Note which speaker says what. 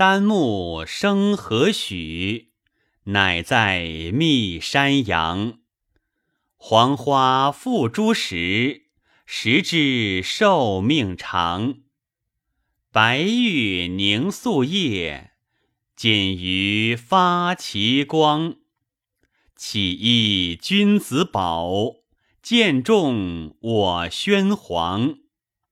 Speaker 1: 丹木生何许？乃在密山阳。黄花复诸时，时至寿命长。白玉凝素叶，仅鱼发其光。岂一君子宝，见重我宣皇。